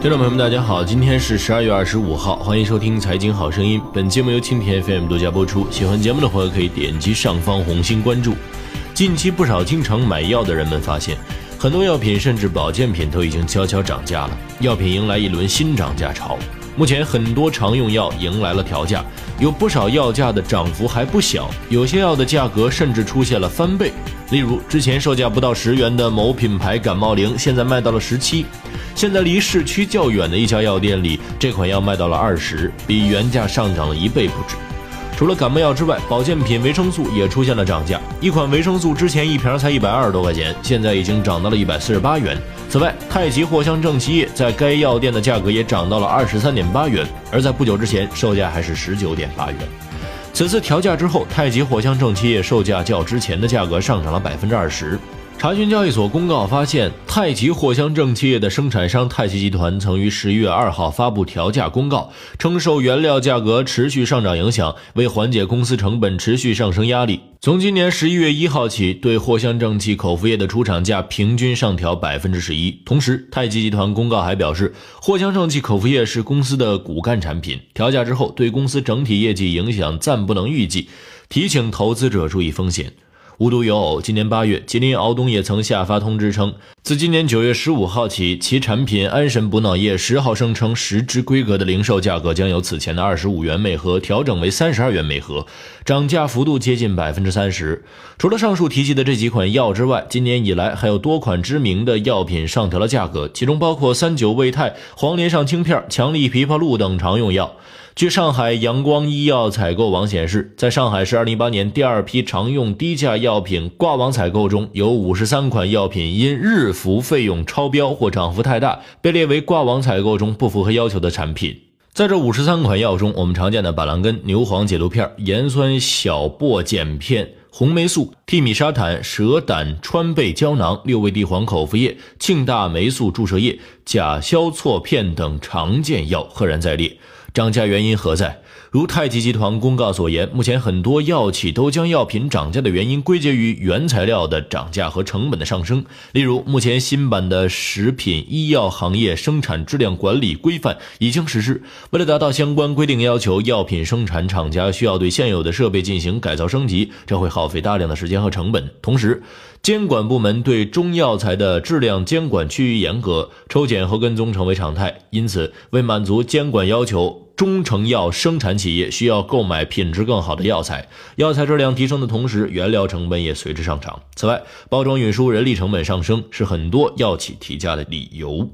听众朋友们，大家好，今天是十二月二十五号，欢迎收听《财经好声音》。本节目由蜻蜓 FM 独家播出。喜欢节目的朋友可以点击上方红心关注。近期不少经常买药的人们发现，很多药品甚至保健品都已经悄悄涨价了，药品迎来一轮新涨价潮。目前很多常用药迎来了调价，有不少药价的涨幅还不小，有些药的价格甚至出现了翻倍。例如，之前售价不到十元的某品牌感冒灵，现在卖到了十七。现在离市区较远的一家药店里，这款药卖到了二十，比原价上涨了一倍不止。除了感冒药之外，保健品维生素也出现了涨价。一款维生素之前一瓶才一百二十多块钱，现在已经涨到了一百四十八元。此外，太极藿香正气液在该药店的价格也涨到了二十三点八元，而在不久之前售价还是十九点八元。此次调价之后，太极藿香正气液售价较之前的价格上涨了百分之二十。查询交易所公告发现，太极藿香正气液的生产商太极集团曾于十一月二号发布调价公告，称受原料价格持续上涨影响，为缓解公司成本持续上升压力，从今年十一月一号起，对藿香正气口服液的出厂价平均上调百分之十一。同时，太极集团公告还表示，藿香正气口服液是公司的骨干产品，调价之后对公司整体业绩影响暂不能预计，提醒投资者注意风险。无独有偶，今年八月，吉林敖东也曾下发通知称，自今年九月十五号起，其产品安神补脑液十毫升称十支规格的零售价格将由此前的二十五元每盒调整为三十二元每盒，涨价幅度接近百分之三十。除了上述提及的这几款药之外，今年以来还有多款知名的药品上调了价格，其中包括三九胃泰、黄连上清片、强力枇杷露等常用药。据上海阳光医药采购网显示，在上海市2018年第二批常用低价药品挂网采购中，有53款药品因日服费用超标或涨幅太大，被列为挂网采购中不符合要求的产品。在这53款药中，我们常见的板蓝根、牛黄解毒片、盐酸小檗碱片、红霉素、替米沙坦、蛇胆川贝胶囊、六味地黄口服液、庆大霉素注射液、甲硝唑片等常见药赫然在列。涨价原因何在？如太极集团公告所言，目前很多药企都将药品涨价的原因归结于原材料的涨价和成本的上升。例如，目前新版的食品医药行业生产质量管理规范已经实施，为了达到相关规定要求，药品生产厂家需要对现有的设备进行改造升级，这会耗费大量的时间和成本。同时，监管部门对中药材的质量监管趋于严格，抽检和跟踪成为常态。因此，为满足监管要求，中成药生产企业需要购买品质更好的药材。药材质量提升的同时，原料成本也随之上涨。此外，包装运输、人力成本上升是很多药企提价的理由。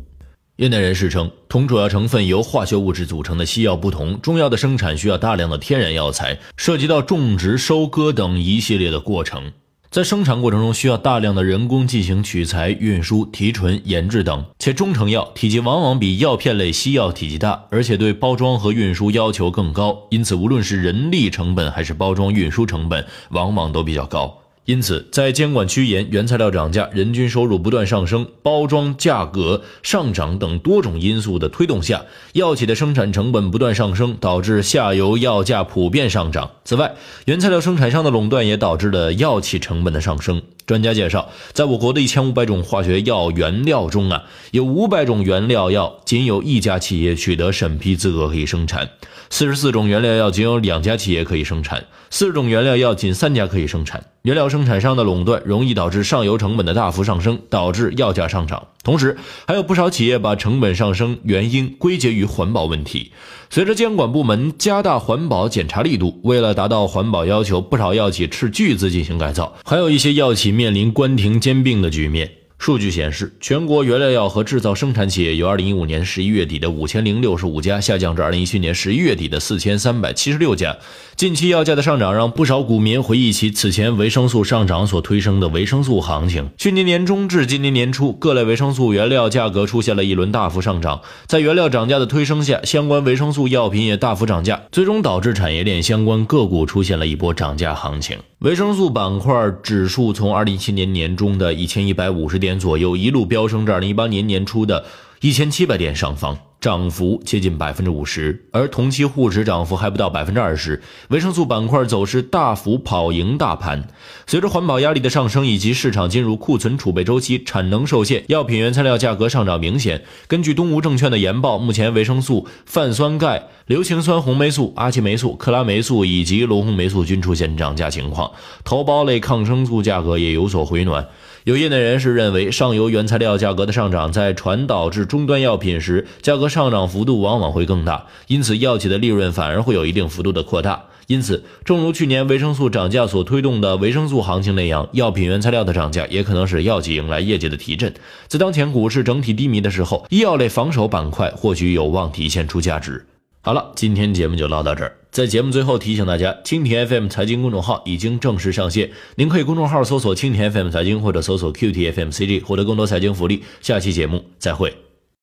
业内人士称，同主要成分由化学物质组成的西药不同，中药的生产需要大量的天然药材，涉及到种植、收割等一系列的过程。在生产过程中需要大量的人工进行取材、运输、提纯、研制等，且中成药体积往往比药片类西药体积大，而且对包装和运输要求更高，因此无论是人力成本还是包装运输成本，往往都比较高。因此，在监管趋严、原材料涨价、人均收入不断上升、包装价格上涨等多种因素的推动下，药企的生产成本不断上升，导致下游药价普遍上涨。此外，原材料生产商的垄断也导致了药企成本的上升。专家介绍，在我国的一千五百种化学药原料中啊，有五百种原料药仅有一家企业取得审批资格可以生产，四十四种原料药仅有两家企业可以生产，四十种原料药仅三家可以生产。原料生产商的垄断容易导致上游成本的大幅上升，导致药价上涨。同时，还有不少企业把成本上升原因归结于环保问题。随着监管部门加大环保检查力度，为了达到环保要求，不少药企斥巨资进行改造，还有一些药企面临关停兼并的局面。数据显示，全国原料药和制造生产企业由2015年11月底的5065家下降至2017年11月底的4376家。近期药价的上涨让不少股民回忆起此前维生素上涨所推升的维生素行情。去年年中至今年年初，各类维生素原料价格出现了一轮大幅上涨，在原料涨价的推升下，相关维生素药品也大幅涨价，最终导致产业链相关个股出现了一波涨价行情。维生素板块指数从2017年年中的一千一百五十点左右，一路飙升至2018年年初的一千七百点上方。涨幅接近百分之五十，而同期沪指涨幅还不到百分之二十。维生素板块走势大幅跑赢大盘。随着环保压力的上升以及市场进入库存储备周期，产能受限，药品原材料价格上涨明显。根据东吴证券的研报，目前维生素、泛酸钙、硫氰酸红霉素、阿奇霉素、克拉霉素以及罗红霉素均出现涨价情况，头孢类抗生素价格也有所回暖。有业内人士认为，上游原材料价格的上涨在传导至终端药品时，价格上涨幅度往往会更大，因此药企的利润反而会有一定幅度的扩大。因此，正如去年维生素涨价所推动的维生素行情那样，药品原材料的涨价也可能使药企迎来业绩的提振。在当前股市整体低迷的时候，医药类防守板块或许有望体现出价值。好了，今天节目就唠到这儿。在节目最后提醒大家，蜻蜓 FM 财经公众号已经正式上线，您可以公众号搜索蜻蜓 FM 财经或者搜索 QTFMCG 获得更多财经福利。下期节目再会。